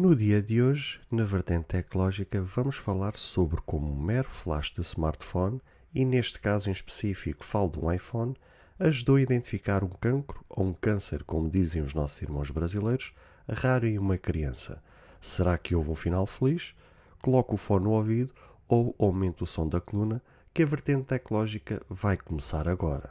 No dia de hoje, na vertente tecnológica, vamos falar sobre como um mero flash de smartphone, e neste caso em específico falo de um iPhone, ajudou a identificar um cancro ou um câncer, como dizem os nossos irmãos brasileiros, raro em uma criança. Será que houve um final feliz? Coloque o fone no ouvido ou aumente o som da coluna, que a vertente tecnológica vai começar agora.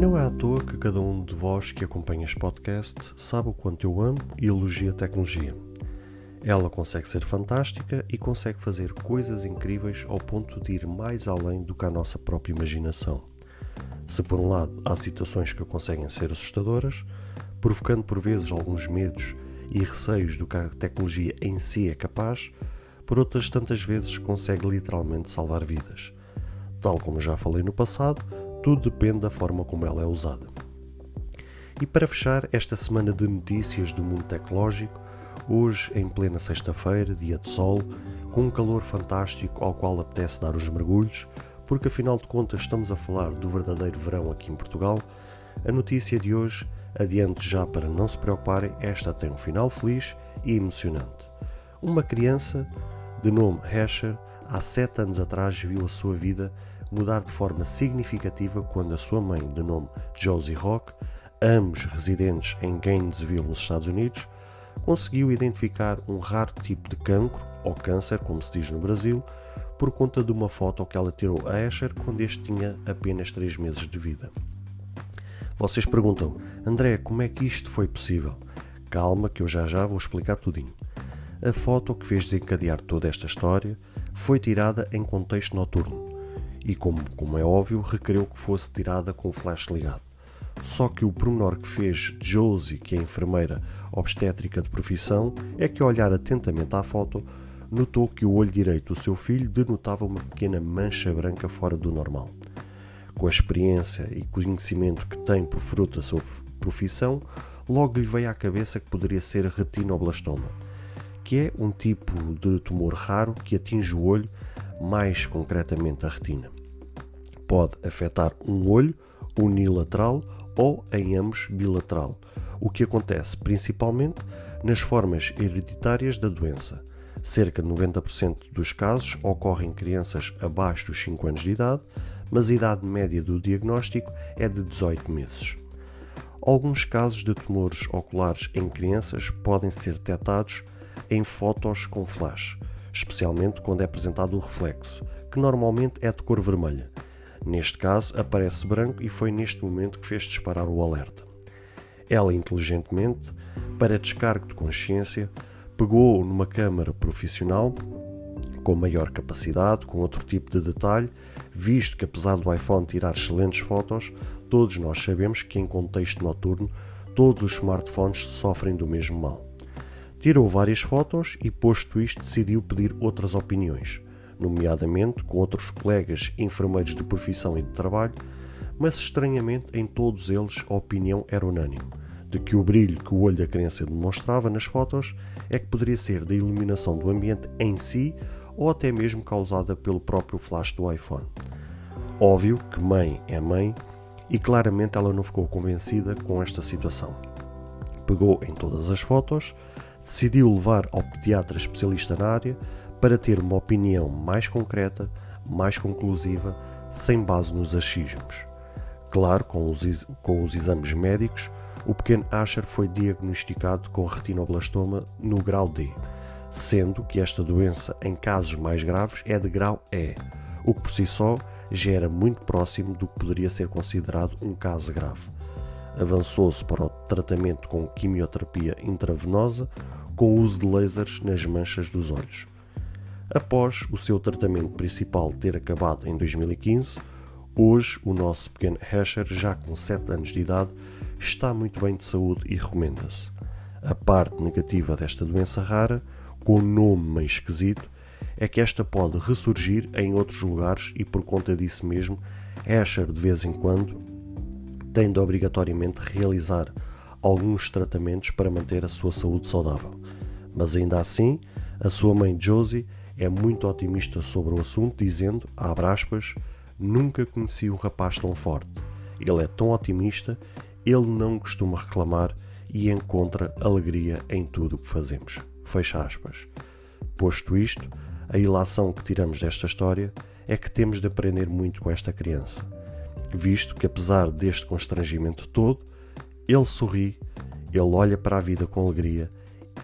Não é à toa que cada um de vós que acompanha este podcast sabe o quanto eu amo e elogio a tecnologia. Ela consegue ser fantástica e consegue fazer coisas incríveis ao ponto de ir mais além do que a nossa própria imaginação. Se por um lado há situações que conseguem ser assustadoras, provocando por vezes alguns medos e receios do que a tecnologia em si é capaz, por outras tantas vezes consegue literalmente salvar vidas. Tal como já falei no passado, tudo depende da forma como ela é usada. E para fechar esta semana de notícias do mundo tecnológico, hoje em plena sexta-feira, dia de sol, com um calor fantástico ao qual apetece dar os mergulhos, porque afinal de contas estamos a falar do verdadeiro verão aqui em Portugal, a notícia de hoje, adiante já para não se preocuparem, esta tem um final feliz e emocionante. Uma criança, de nome Hesher, há sete anos atrás viu a sua vida mudar de forma significativa quando a sua mãe, de nome Josie Rock, ambos residentes em Gainesville, nos Estados Unidos, conseguiu identificar um raro tipo de cancro, ou câncer, como se diz no Brasil, por conta de uma foto que ela tirou a Asher quando este tinha apenas 3 meses de vida. Vocês perguntam, André, como é que isto foi possível? Calma, que eu já já vou explicar tudinho. A foto que fez desencadear toda esta história foi tirada em contexto noturno e, como, como é óbvio, requereu que fosse tirada com o flash ligado. Só que o pormenor que fez Josie, que é enfermeira obstétrica de profissão, é que ao olhar atentamente à foto, notou que o olho direito do seu filho denotava uma pequena mancha branca fora do normal. Com a experiência e conhecimento que tem por fruto da sua profissão, logo lhe veio à cabeça que poderia ser retinoblastoma, que é um tipo de tumor raro que atinge o olho mais concretamente a retina. Pode afetar um olho unilateral ou em ambos bilateral, o que acontece principalmente nas formas hereditárias da doença. Cerca de 90% dos casos ocorrem em crianças abaixo dos 5 anos de idade, mas a idade média do diagnóstico é de 18 meses. Alguns casos de tumores oculares em crianças podem ser detectados em fotos com flash, especialmente quando é apresentado o reflexo, que normalmente é de cor vermelha. Neste caso, aparece branco e foi neste momento que fez disparar o alerta. Ela, inteligentemente, para descargo de consciência, pegou numa câmara profissional com maior capacidade, com outro tipo de detalhe, visto que apesar do iPhone tirar excelentes fotos, todos nós sabemos que em contexto noturno todos os smartphones sofrem do mesmo mal. Tirou várias fotos e, posto isto, decidiu pedir outras opiniões, nomeadamente com outros colegas enfermeiros de profissão e de trabalho, mas estranhamente em todos eles a opinião era unânime, de que o brilho que o olho da criança demonstrava nas fotos é que poderia ser da iluminação do ambiente em si ou até mesmo causada pelo próprio flash do iPhone. Óbvio que mãe é mãe e claramente ela não ficou convencida com esta situação. Pegou em todas as fotos, decidiu levar ao pediatra especialista na área para ter uma opinião mais concreta, mais conclusiva, sem base nos achismos. Claro, com os, com os exames médicos, o pequeno Asher foi diagnosticado com retinoblastoma no grau D, sendo que esta doença, em casos mais graves, é de grau E, o que por si só já era muito próximo do que poderia ser considerado um caso grave avançou-se para o tratamento com quimioterapia intravenosa com o uso de lasers nas manchas dos olhos. Após o seu tratamento principal ter acabado em 2015, hoje o nosso pequeno Hesher, já com 7 anos de idade, está muito bem de saúde e recomenda-se. A parte negativa desta doença rara, com um nome meio esquisito, é que esta pode ressurgir em outros lugares e por conta disso mesmo, Asher de vez em quando tem de obrigatoriamente realizar alguns tratamentos para manter a sua saúde saudável. Mas ainda assim, a sua mãe Josie é muito otimista sobre o assunto, dizendo, abre aspas, nunca conheci um rapaz tão forte. Ele é tão otimista, ele não costuma reclamar e encontra alegria em tudo o que fazemos. Fecha aspas. Posto isto, a ilação que tiramos desta história é que temos de aprender muito com esta criança, visto que apesar deste constrangimento todo, ele sorri, ele olha para a vida com alegria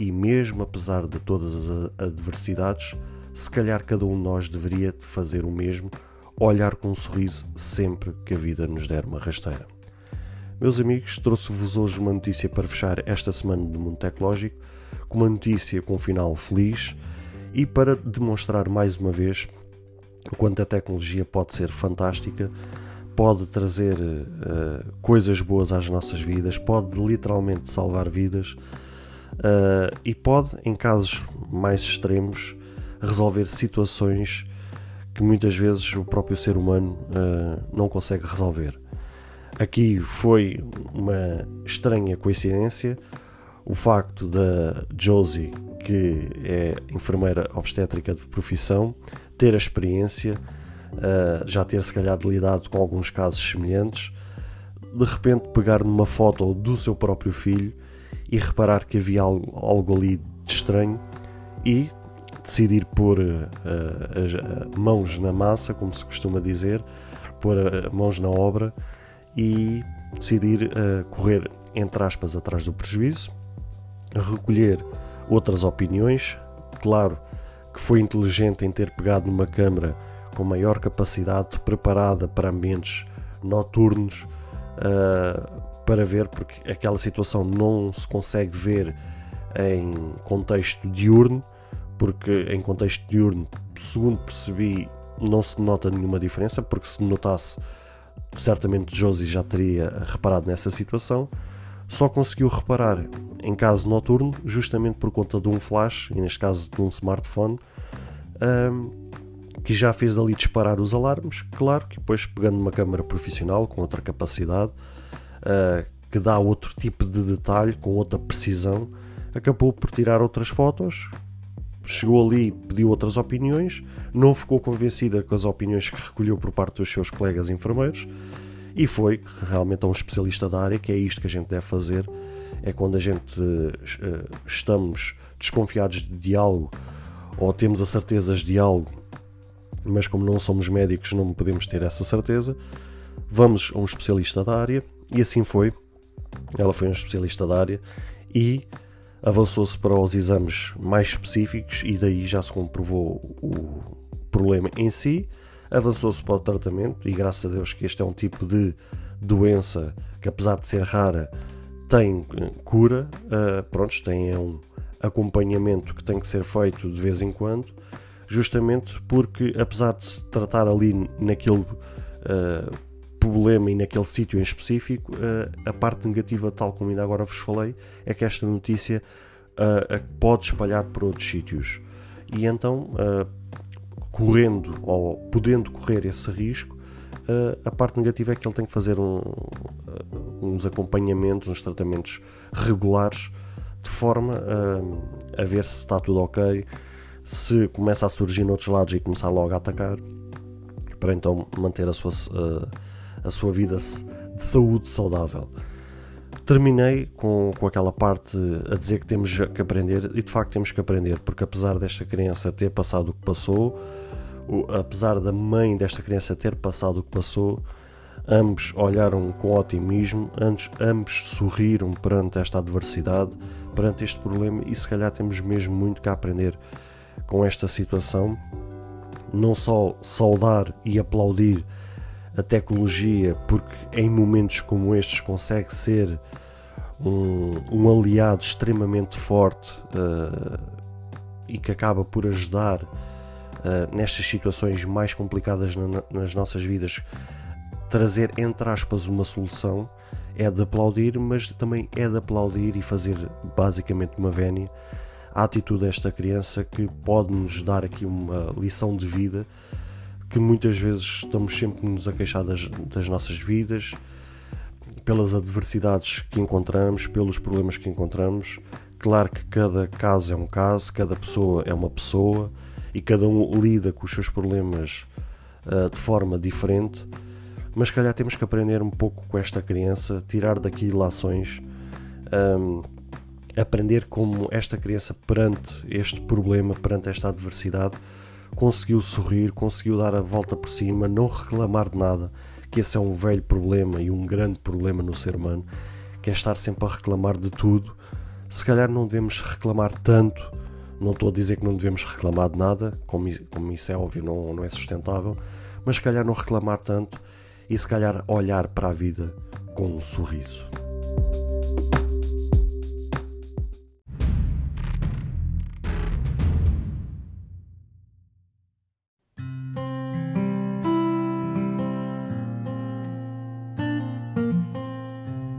e, mesmo apesar de todas as adversidades, se calhar cada um de nós deveria fazer o mesmo, olhar com um sorriso sempre que a vida nos der uma rasteira. Meus amigos, trouxe-vos hoje uma notícia para fechar esta semana do Mundo Tecnológico, com uma notícia com um final feliz e para demonstrar mais uma vez o quanto a tecnologia pode ser fantástica pode trazer uh, coisas boas às nossas vidas, pode literalmente salvar vidas uh, e pode, em casos mais extremos, resolver situações que muitas vezes o próprio ser humano uh, não consegue resolver. Aqui foi uma estranha coincidência o facto da Josie, que é enfermeira obstétrica de profissão, ter a experiência uh, já ter se calhar lidado com alguns casos semelhantes, de repente pegar numa foto do seu próprio filho e reparar que havia algo, algo ali de estranho e decidir pôr uh, as uh, mãos na massa, como se costuma dizer, pôr uh, mãos na obra e decidir correr, entre aspas, atrás do prejuízo, recolher outras opiniões. Claro que foi inteligente em ter pegado numa câmara com maior capacidade, preparada para ambientes noturnos, uh, para ver, porque aquela situação não se consegue ver em contexto diurno, porque em contexto diurno, segundo percebi, não se nota nenhuma diferença, porque se notasse, certamente Josie já teria reparado nessa situação. Só conseguiu reparar em caso noturno, justamente por conta de um flash, e neste caso de um smartphone, um, que já fez ali disparar os alarmes, claro que depois pegando uma câmara profissional com outra capacidade, uh, que dá outro tipo de detalhe, com outra precisão, acabou por tirar outras fotos, chegou ali, pediu outras opiniões, não ficou convencida com as opiniões que recolheu por parte dos seus colegas enfermeiros e foi realmente a um especialista da área, que é isto que a gente deve fazer, é quando a gente uh, estamos desconfiados de algo ou temos a certezas de algo mas como não somos médicos não podemos ter essa certeza. Vamos a um especialista da área e assim foi. Ela foi um especialista da área e avançou-se para os exames mais específicos e daí já se comprovou o problema em si. Avançou-se para o tratamento e graças a Deus que este é um tipo de doença que apesar de ser rara tem eh, cura, uh, pronto, tem um acompanhamento que tem que ser feito de vez em quando justamente porque, apesar de se tratar ali naquele uh, problema e naquele sítio em específico, uh, a parte negativa, tal como ainda agora vos falei, é que esta notícia uh, pode espalhar por outros sítios. E então, correndo ou podendo correr esse risco, a parte negativa é que ele tem que fazer um, uns acompanhamentos, uns tratamentos regulares, de forma a ver se está tudo ok, se começa a surgir noutros lados e começar logo a atacar, para então manter a sua, a, a sua vida de saúde saudável. Terminei com, com aquela parte a dizer que temos que aprender, e de facto temos que aprender, porque apesar desta criança ter passado o que passou, apesar da mãe desta criança ter passado o que passou, ambos olharam com otimismo, ambos, ambos sorriram perante esta adversidade, perante este problema, e se calhar temos mesmo muito que aprender com esta situação, não só saudar e aplaudir a tecnologia, porque em momentos como estes consegue ser um, um aliado extremamente forte uh, e que acaba por ajudar uh, nestas situações mais complicadas na, nas nossas vidas, trazer entre aspas uma solução. É de aplaudir, mas também é de aplaudir e fazer basicamente uma vénia a atitude desta criança que pode nos dar aqui uma lição de vida que muitas vezes estamos sempre nos a queixar das, das nossas vidas, pelas adversidades que encontramos, pelos problemas que encontramos. Claro que cada caso é um caso, cada pessoa é uma pessoa e cada um lida com os seus problemas uh, de forma diferente, mas calhar temos que aprender um pouco com esta criança, tirar daqui lações, um, aprender como esta criança, perante este problema, perante esta adversidade, conseguiu sorrir, conseguiu dar a volta por cima, não reclamar de nada, que esse é um velho problema e um grande problema no ser humano, que é estar sempre a reclamar de tudo. Se calhar não devemos reclamar tanto não estou a dizer que não devemos reclamar de nada, como, como isso é óbvio, não, não é sustentável, mas se calhar não reclamar tanto e se calhar olhar para a vida com um sorriso.